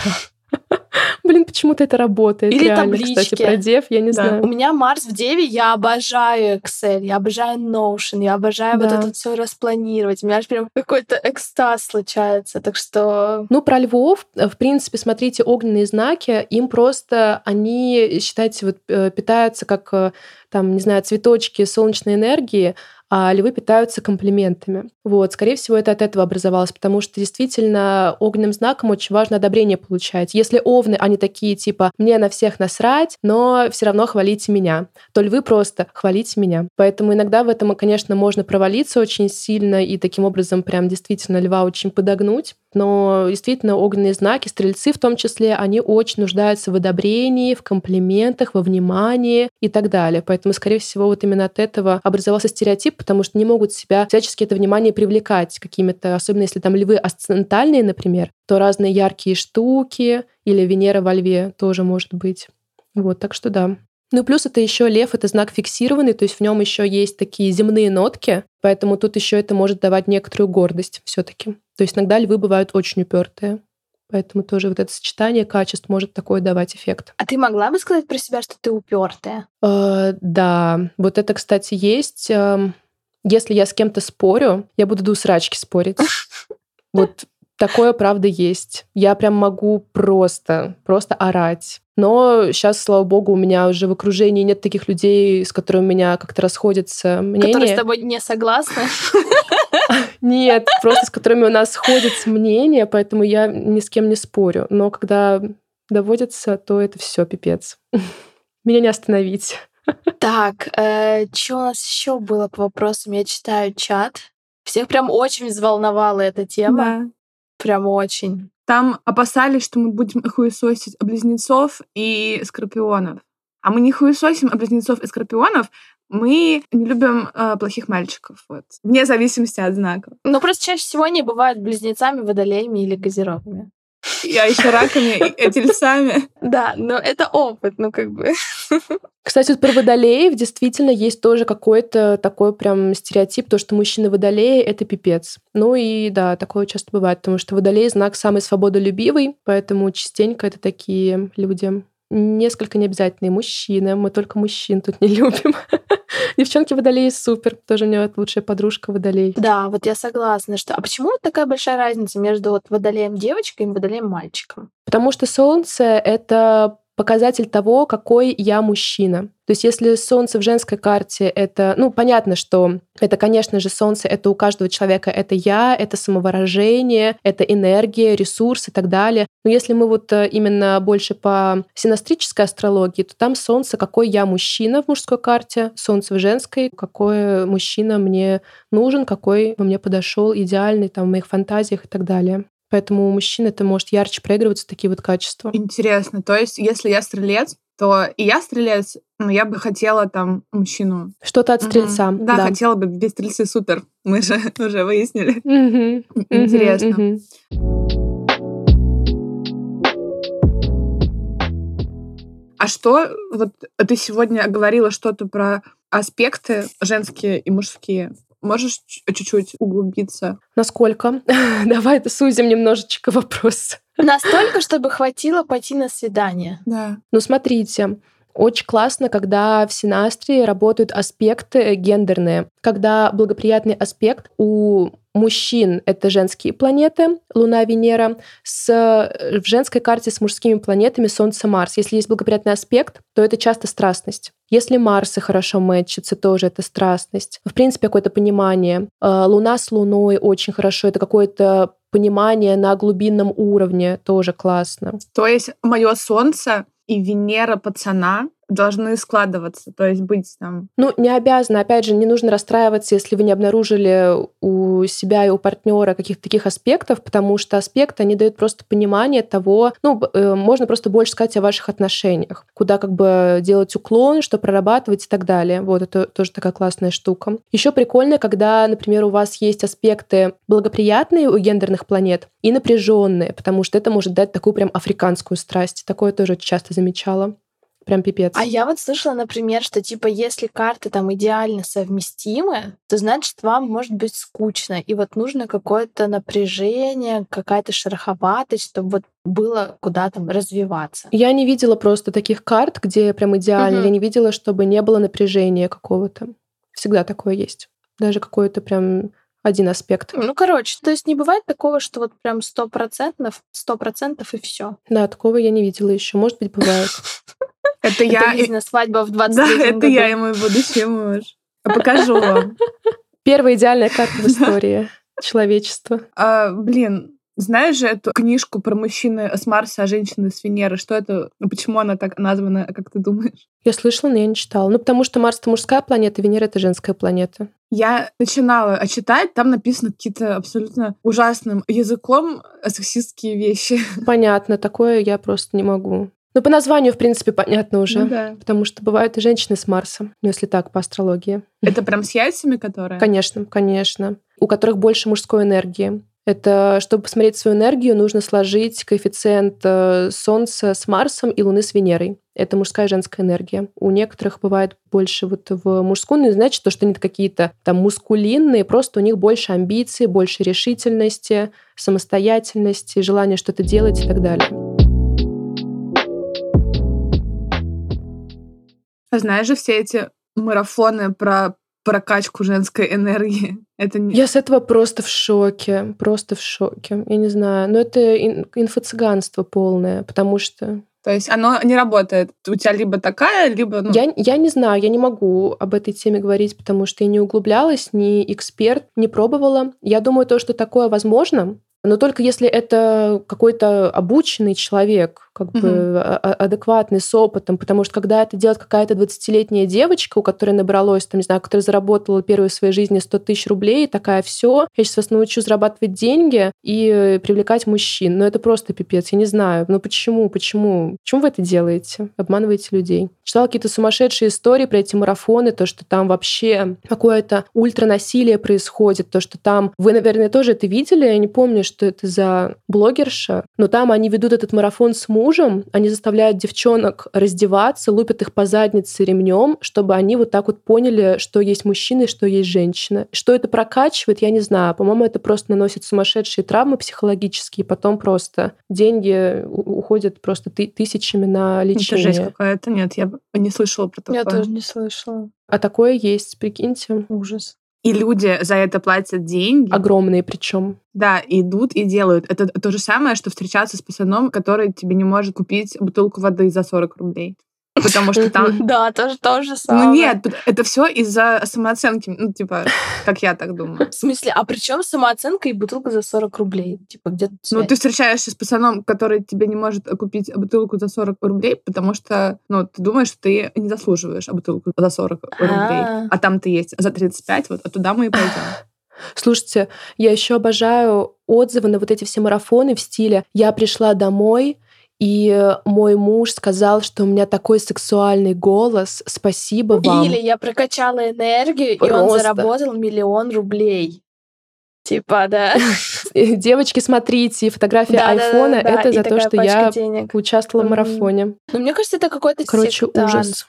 Speaker 2: Блин, почему-то это работает.
Speaker 3: Или
Speaker 2: реально, Кстати,
Speaker 3: таблички.
Speaker 2: про дев я не
Speaker 1: Да.
Speaker 2: знаю.
Speaker 3: У меня Марс в Деве, я обожаю Excel, я обожаю Notion, я обожаю вот
Speaker 2: Да.
Speaker 3: это все распланировать. У меня аж прям какой-то экстаз случается. Так что
Speaker 2: Ну, про львов, э, в принципе, смотрите, огненные знаки, им просто, они, считайте, вот э, питаются как, э, там, не знаю, цветочки солнечной энергии, а львы питаются комплиментами. Вот, скорее всего, это от этого образовалось, потому что действительно огненным знаком очень важно одобрение получать. Если овны, они такие типа «мне на всех насрать, но все равно хвалите меня», то львы просто «хвалите меня». Поэтому иногда в этом, конечно, можно провалиться очень сильно и таким образом прям действительно льва очень подогнуть. Но действительно огненные знаки, стрельцы в том числе, они очень нуждаются в одобрении, в комплиментах, во внимании и так далее. Поэтому, скорее всего, вот именно от этого образовался стереотип, потому что не могут себя всячески это внимание привлекать какими-то, особенно если там львы асцендентальные, например, то разные яркие штуки или Венера во льве тоже может быть. Вот, так что да. Ну, плюс это еще лев, это знак фиксированный, то есть в нем еще есть такие земные нотки, поэтому тут еще это может давать некоторую гордость все-таки. То есть иногда львы бывают очень упертые. Поэтому тоже вот это сочетание качеств может такое давать эффект.
Speaker 3: А ты могла бы сказать про себя, что ты упертая?
Speaker 2: Э, да, вот это, кстати, есть. Эм, если я с кем-то спорю, я буду до усрачки спорить. Вот такое, правда, есть. Я прям могу просто, просто орать. Но сейчас, слава богу, у меня уже в окружении нет таких людей, с которыми у меня как-то расходятся мнения.
Speaker 3: Которые с тобой не согласны?
Speaker 2: Нет, просто с которыми у нас сходятся мнения, поэтому я ни с кем не спорю. Но когда доводится, то это все пипец. Меня не остановить.
Speaker 3: Так, э, что у нас еще было по вопросам? Я читаю чат. Всех прям очень взволновала эта тема. Да. Прям очень.
Speaker 1: Там опасались, что мы будем хуесосить близнецов и скорпионов. А мы не хуесосим близнецов и скорпионов, мы не любим э, плохих мальчиков, вот, вне зависимости от знаков.
Speaker 3: Ну, просто чаще всего они бывают близнецами, водолеями или газировками.
Speaker 1: Я еще раками и тельцами.
Speaker 3: Да, но это опыт, ну как бы.
Speaker 2: Кстати, вот про водолеев действительно есть тоже какой-то такой прям стереотип, то, что мужчины водолеи — это пипец. Ну и да, такое часто бывает, потому что водолей — знак самый свободолюбивый, поэтому частенько это такие люди несколько необязательные мужчины. Мы только мужчин тут не любим. Девчонки водолеи супер. Тоже у меня лучшая подружка водолей.
Speaker 3: Да, вот я согласна, что... А почему такая большая разница между вот водолеем девочкой и водолеем мальчиком?
Speaker 2: Потому что солнце — это показатель того, какой я мужчина. То есть если солнце в женской карте это, ну, понятно, что это, конечно же, солнце, это у каждого человека, это я, это самовыражение, это энергия, ресурс и так далее. Но если мы вот э, именно больше по синастрической астрологии, то там солнце, какой я мужчина в мужской карте, солнце в женской, какой мужчина мне нужен, какой мне подошел идеальный там в моих фантазиях и так далее. Поэтому у мужчин это может ярче проигрываться, такие вот качества.
Speaker 1: Интересно. То есть, если я стрелец, то и я стрелец, но я бы хотела там мужчину.
Speaker 2: Что-то от стрельца.
Speaker 1: Угу. Да, да, хотела бы. Без стрельцы супер. Мы же уже выяснили. Угу. Интересно. Угу. А что, вот ты сегодня говорила что-то про аспекты женские и мужские. Можешь чуть-чуть углубиться?
Speaker 2: Насколько? Давай сузим немножечко вопрос.
Speaker 3: Настолько, чтобы хватило пойти на свидание.
Speaker 1: Да.
Speaker 2: Ну, смотрите, очень классно, когда в Синастрии работают аспекты гендерные, когда благоприятный аспект у мужчин — это женские планеты, Луна, Венера, с, в женской карте с мужскими планетами Солнце, Марс. Если есть благоприятный аспект, то это часто страстность. Если Марсы хорошо мэтчатся, тоже это страстность. В принципе, какое-то понимание. Э, Луна с Луной очень хорошо. Это какое-то понимание на глубинном уровне, тоже классно.
Speaker 1: То есть мое Солнце и Венера пацана должны складываться, то есть быть там.
Speaker 2: Ну, не обязано. Опять же, не нужно расстраиваться, если вы не обнаружили у себя и у партнера каких-то таких аспектов, потому что аспекты, они дают просто понимание того, ну, э, можно просто больше сказать о ваших отношениях, куда как бы делать уклон, что прорабатывать и так далее. Вот, это тоже такая классная штука. Еще прикольно, когда, например, у вас есть аспекты благоприятные у гендерных планет и напряженные, потому что это может дать такую прям африканскую страсть. Такое тоже часто замечала прям пипец.
Speaker 3: А я вот слышала, например, что типа если карты там идеально совместимы, то значит вам может быть скучно, и вот нужно какое-то напряжение, какая-то шероховатость, чтобы вот было куда там развиваться.
Speaker 2: Я не видела просто таких карт, где прям идеально. Угу. Я не видела, чтобы не было напряжения какого-то. Всегда такое есть. Даже какое-то прям один аспект.
Speaker 3: Ну, короче, то есть не бывает такого, что вот прям сто процентов, сто процентов и все.
Speaker 2: Да, такого я не видела еще. Может быть, бывает.
Speaker 1: Это я...
Speaker 3: Это свадьба в 23
Speaker 1: Да, это я и мой будущий муж. Покажу вам.
Speaker 2: Первая идеальная карта в истории человечества.
Speaker 1: А, блин, знаешь же эту книжку про мужчины с Марса, а женщины с Венеры? Что это? Ну, почему она так названа, как ты думаешь?
Speaker 2: Я слышала, но я не читала. Ну, потому что Марс — это мужская планета, Венера — это женская планета.
Speaker 1: Я начинала читать, там написано какие-то абсолютно ужасным языком сексистские вещи.
Speaker 2: Понятно, такое я просто не могу. Ну, по названию, в принципе, понятно уже.
Speaker 1: Ну да.
Speaker 2: Потому что бывают и женщины с Марсом, ну, если так, по астрологии.
Speaker 1: Это прям с яйцами, которые?
Speaker 2: Конечно, конечно. У которых больше мужской энергии. Это, чтобы посмотреть свою энергию, нужно сложить коэффициент э, Солнца с Марсом и Луны с Венерой. Это мужская и женская энергия. У некоторых бывает больше вот в мужскую, но значит, то, что они какие-то там мускулинные, просто у них больше амбиций, больше решительности, самостоятельности, желания что-то делать и так далее.
Speaker 1: Знаешь же все эти марафоны про прокачку женской энергии. Это не...
Speaker 2: Я с этого просто в шоке, просто в шоке. Я не знаю, но это инфо-цыганство полное, потому что...
Speaker 1: То есть оно не работает. У тебя либо такая, либо... Ну...
Speaker 2: Я, я не знаю, я не могу об этой теме говорить, потому что я не углублялась, не эксперт, не пробовала. Я думаю, то, что такое возможно, но только если это какой-то обученный человек, как угу. бы адекватный, с опытом, потому что когда это делает какая-то 20-летняя девочка, у которой набралось, там, не знаю, которая заработала первую в своей жизни 100 тысяч рублей, такая, все, я сейчас вас научу зарабатывать деньги и привлекать мужчин. Но это просто пипец, я не знаю. Ну почему, почему? Почему вы это делаете? Обманываете людей? Читала какие-то сумасшедшие истории про эти марафоны, то, что там вообще какое-то ультранасилие происходит, то, что там... Вы, наверное, тоже это видели, я не помню, что это за блогерша, но там они ведут этот марафон с мужем, мужем, они заставляют девчонок раздеваться, лупят их по заднице ремнем, чтобы они вот так вот поняли, что есть мужчина и что есть женщина. Что это прокачивает, я не знаю. По-моему, это просто наносит сумасшедшие травмы психологические, потом просто деньги уходят просто ты тысячами на лечение.
Speaker 1: Это жесть какая-то. Нет, я не слышала про такое.
Speaker 3: Я тоже не слышала.
Speaker 2: А такое есть, прикиньте.
Speaker 3: Ужас.
Speaker 1: И люди за это платят деньги.
Speaker 2: Огромные причем.
Speaker 1: Да, идут и делают. Это то же самое, что встречаться с пацаном, который тебе не может купить бутылку воды за 40 рублей. Потому что там...
Speaker 3: Да, тоже то же самое.
Speaker 1: Ну нет, это все из-за самооценки. Ну, типа, как я так думаю.
Speaker 3: В смысле, а при чем самооценка и бутылка за 40 рублей? Типа, где
Speaker 1: Ну, ты встречаешься с пацаном, который тебе не может купить бутылку за 40 рублей, потому что, ну, ты думаешь, что ты не заслуживаешь бутылку за 40 рублей. А, а там ты есть за 35, вот, а туда мы и пойдем.
Speaker 2: Слушайте, я еще обожаю отзывы на вот эти все марафоны в стиле «Я пришла домой, и мой муж сказал, что у меня такой сексуальный голос. Спасибо вам.
Speaker 3: Или я прокачала энергию, Просто. и он заработал миллион рублей. Типа, да.
Speaker 2: Девочки, смотрите, фотография да, айфона да, да, это за то, что я денег. участвовала в марафоне.
Speaker 3: Ну, мне кажется, это какое-то Короче, ужас.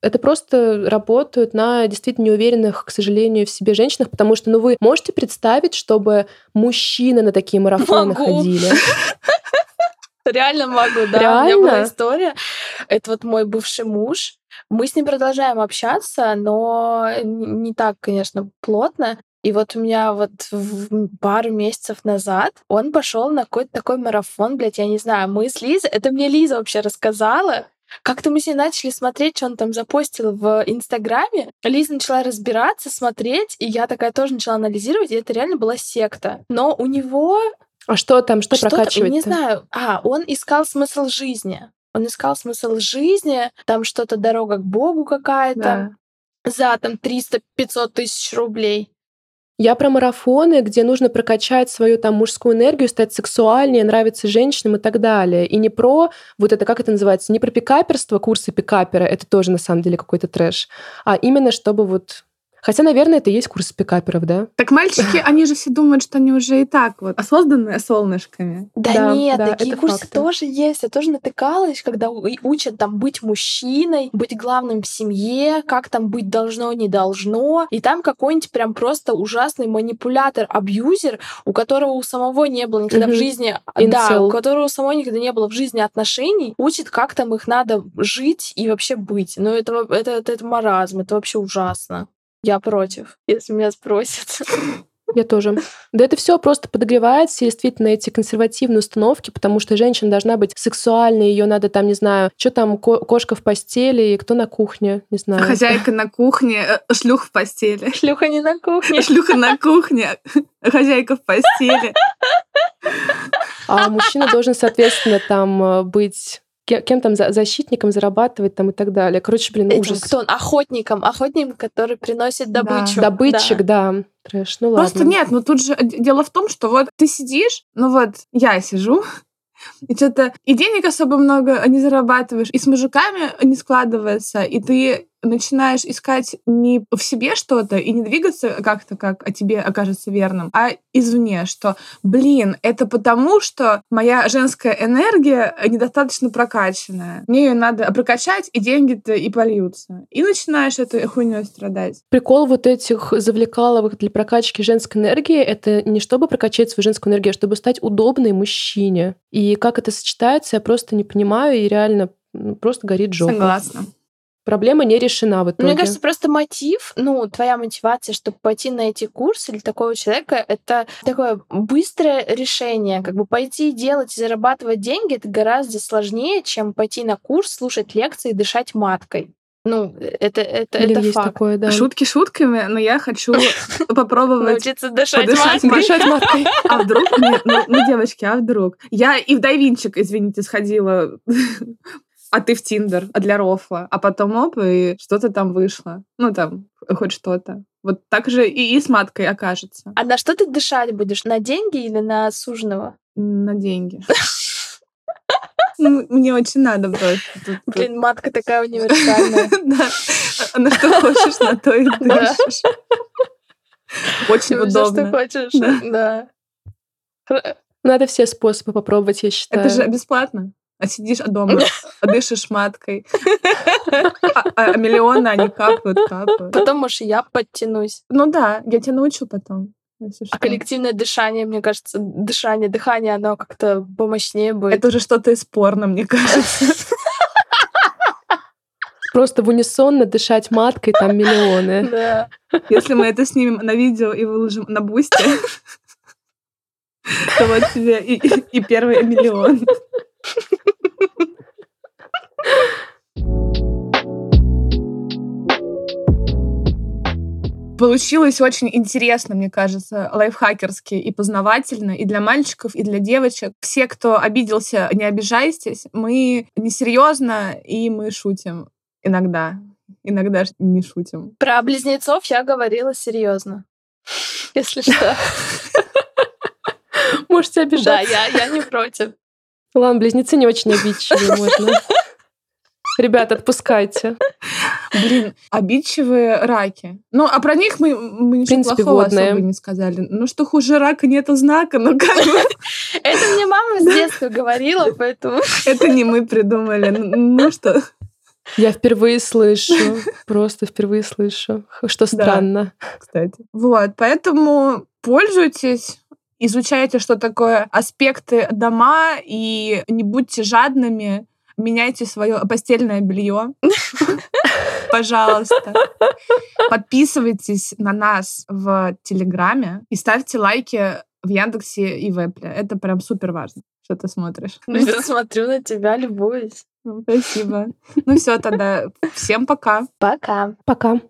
Speaker 2: Это просто работают на действительно неуверенных, к сожалению, в себе женщинах, потому что, ну, вы можете представить, чтобы мужчины на такие марафоны Могу. ходили?
Speaker 3: Реально могу, да. Реально? У меня была история. Это вот мой бывший муж. Мы с ним продолжаем общаться, но не так, конечно, плотно. И вот у меня вот пару месяцев назад он пошел на какой-то такой марафон, блядь, я не знаю, мы с Лизой, это мне Лиза вообще рассказала, как-то мы с ней начали смотреть, что он там запостил в Инстаграме. Лиза начала разбираться, смотреть, и я такая тоже начала анализировать, и это реально была секта. Но у него
Speaker 2: а что там, что, что прокачивать?
Speaker 3: Не знаю. А, он искал смысл жизни. Он искал смысл жизни, там что-то дорога к Богу какая-то да. за там 300-500 тысяч рублей.
Speaker 2: Я про марафоны, где нужно прокачать свою там мужскую энергию, стать сексуальнее, нравиться женщинам и так далее. И не про вот это, как это называется, не про пикаперство, курсы пикапера, это тоже на самом деле какой-то трэш, а именно чтобы вот Хотя, наверное, это и есть курс пикаперов, да?
Speaker 1: Так мальчики, они же все думают, что они уже и так вот созданные солнышками.
Speaker 3: Да, да нет, да, такие курсы факты. тоже есть. Я тоже натыкалась, когда учат там быть мужчиной, быть главным в семье, как там быть должно, не должно. И там какой-нибудь прям просто ужасный манипулятор, абьюзер, у которого у самого не было никогда mm-hmm. в жизни... Incel. Да, у которого у самого никогда не было в жизни отношений, учит, как там их надо жить и вообще быть. Ну, это, это, это, это маразм, это вообще ужасно. Я против, если меня спросят.
Speaker 2: Я тоже. Да это все просто подогревается, действительно, эти консервативные установки, потому что женщина должна быть сексуальной, ее надо там, не знаю, что там, ко- кошка в постели, и кто на кухне, не знаю.
Speaker 1: Хозяйка на кухне, э, шлюх в постели.
Speaker 3: Шлюха не на кухне.
Speaker 1: Шлюха на кухне, хозяйка в постели.
Speaker 2: А мужчина должен, соответственно, там э, быть кем там за- защитником зарабатывать там и так далее. Короче, блин,
Speaker 3: Этим,
Speaker 2: ужас.
Speaker 3: кто он? Охотником. Охотником, который приносит
Speaker 1: Да.
Speaker 3: добычу.
Speaker 2: Добытчик, да. Трэш. Ну
Speaker 1: Просто
Speaker 2: ладно.
Speaker 1: нет, ну тут же д- дело в том, что вот ты сидишь, ну вот я сижу, и что-то и денег особо много не зарабатываешь, и с мужиками не складывается, и ты начинаешь искать не в себе что-то и не двигаться как-то, как о тебе окажется верным, а извне, что, блин, это потому, что моя женская энергия недостаточно прокачанная. Мне ее надо прокачать, и деньги-то и польются. И начинаешь этой хуйней страдать.
Speaker 2: Прикол вот этих завлекаловых для прокачки женской энергии — это не чтобы прокачать свою женскую энергию, а чтобы стать удобной мужчине. И как это сочетается, я просто не понимаю, и реально просто горит жопа.
Speaker 1: Согласна.
Speaker 2: Проблема не решена в итоге.
Speaker 3: Мне кажется, просто мотив, ну, твоя мотивация, чтобы пойти на эти курсы для такого человека, это такое быстрое решение. Как бы пойти делать и зарабатывать деньги, это гораздо сложнее, чем пойти на курс, слушать лекции и дышать маткой. Ну, это, это,
Speaker 2: Блин,
Speaker 3: это
Speaker 2: есть
Speaker 3: факт.
Speaker 2: такое, да.
Speaker 1: Шутки шутками, но я хочу попробовать.
Speaker 3: Научиться дышать
Speaker 1: подышать
Speaker 3: маткой.
Speaker 2: Дышать маткой.
Speaker 1: А вдруг? Ну, ну, девочки, а вдруг? Я и в дайвинчик, извините, сходила. А ты в Тиндер, а для рофла. А потом оп, и что-то там вышло. Ну, там, хоть что-то. Вот так же и, и с маткой окажется.
Speaker 3: А на что ты дышать будешь? На деньги или на суженого?
Speaker 1: На деньги. Ну, Мне очень надо просто.
Speaker 3: Блин, матка такая универсальная.
Speaker 1: Да. А На что хочешь, на то и дышишь. Очень
Speaker 3: Всё, что
Speaker 1: удобно.
Speaker 3: хочешь.
Speaker 1: Да.
Speaker 3: Да.
Speaker 2: Надо все способы попробовать, я считаю.
Speaker 1: Это же бесплатно. А сидишь а дома, а дышишь маткой. А, а миллионы они капают, капают.
Speaker 3: Потом, может, я подтянусь.
Speaker 1: Ну да, я тебя научу потом.
Speaker 3: А коллективное дышание, мне кажется, дышание, дыхание, оно как-то помощнее будет.
Speaker 1: Это уже что-то из порно, мне кажется.
Speaker 2: Просто в унисон надышать маткой там миллионы.
Speaker 3: Да.
Speaker 1: Если мы это снимем на видео и выложим на бусте, то вот тебе и- и первый миллион. Получилось очень интересно, мне кажется, лайфхакерски и познавательно и для мальчиков, и для девочек. Все, кто обиделся, не обижайтесь. Мы несерьезно, и мы шутим иногда. Иногда не шутим.
Speaker 3: Про близнецов я говорила серьезно. Если что.
Speaker 2: Можете
Speaker 3: Да,
Speaker 2: обижаться.
Speaker 3: я, я не против.
Speaker 2: Ладно, близнецы не очень обидчивые, можно. Ребят, отпускайте.
Speaker 1: Блин, обидчивые раки. Ну, а про них мы, мы ничего
Speaker 2: принципе,
Speaker 1: плохого
Speaker 2: водные.
Speaker 1: особо не сказали. Ну, что хуже рака нету знака, ну как бы
Speaker 3: Это мне мама с детства говорила, поэтому...
Speaker 1: это не мы придумали. Ну, Ну что,
Speaker 2: Я впервые слышу. Просто впервые слышу. Что
Speaker 1: Да.
Speaker 2: странно.
Speaker 1: кстати. Вот, поэтому пользуйтесь, изучайте, что такое аспекты дома, и не будьте жадными, меняйте свое постельное белье. Пожалуйста. Подписывайтесь на нас в Телеграме и ставьте лайки в Яндексе и в Эпле. Это прям супер важно, что ты смотришь.
Speaker 3: Я смотрю на тебя, любуюсь.
Speaker 1: Ну, Спасибо. Ну все тогда. Всем пока.
Speaker 3: Пока.
Speaker 2: Пока.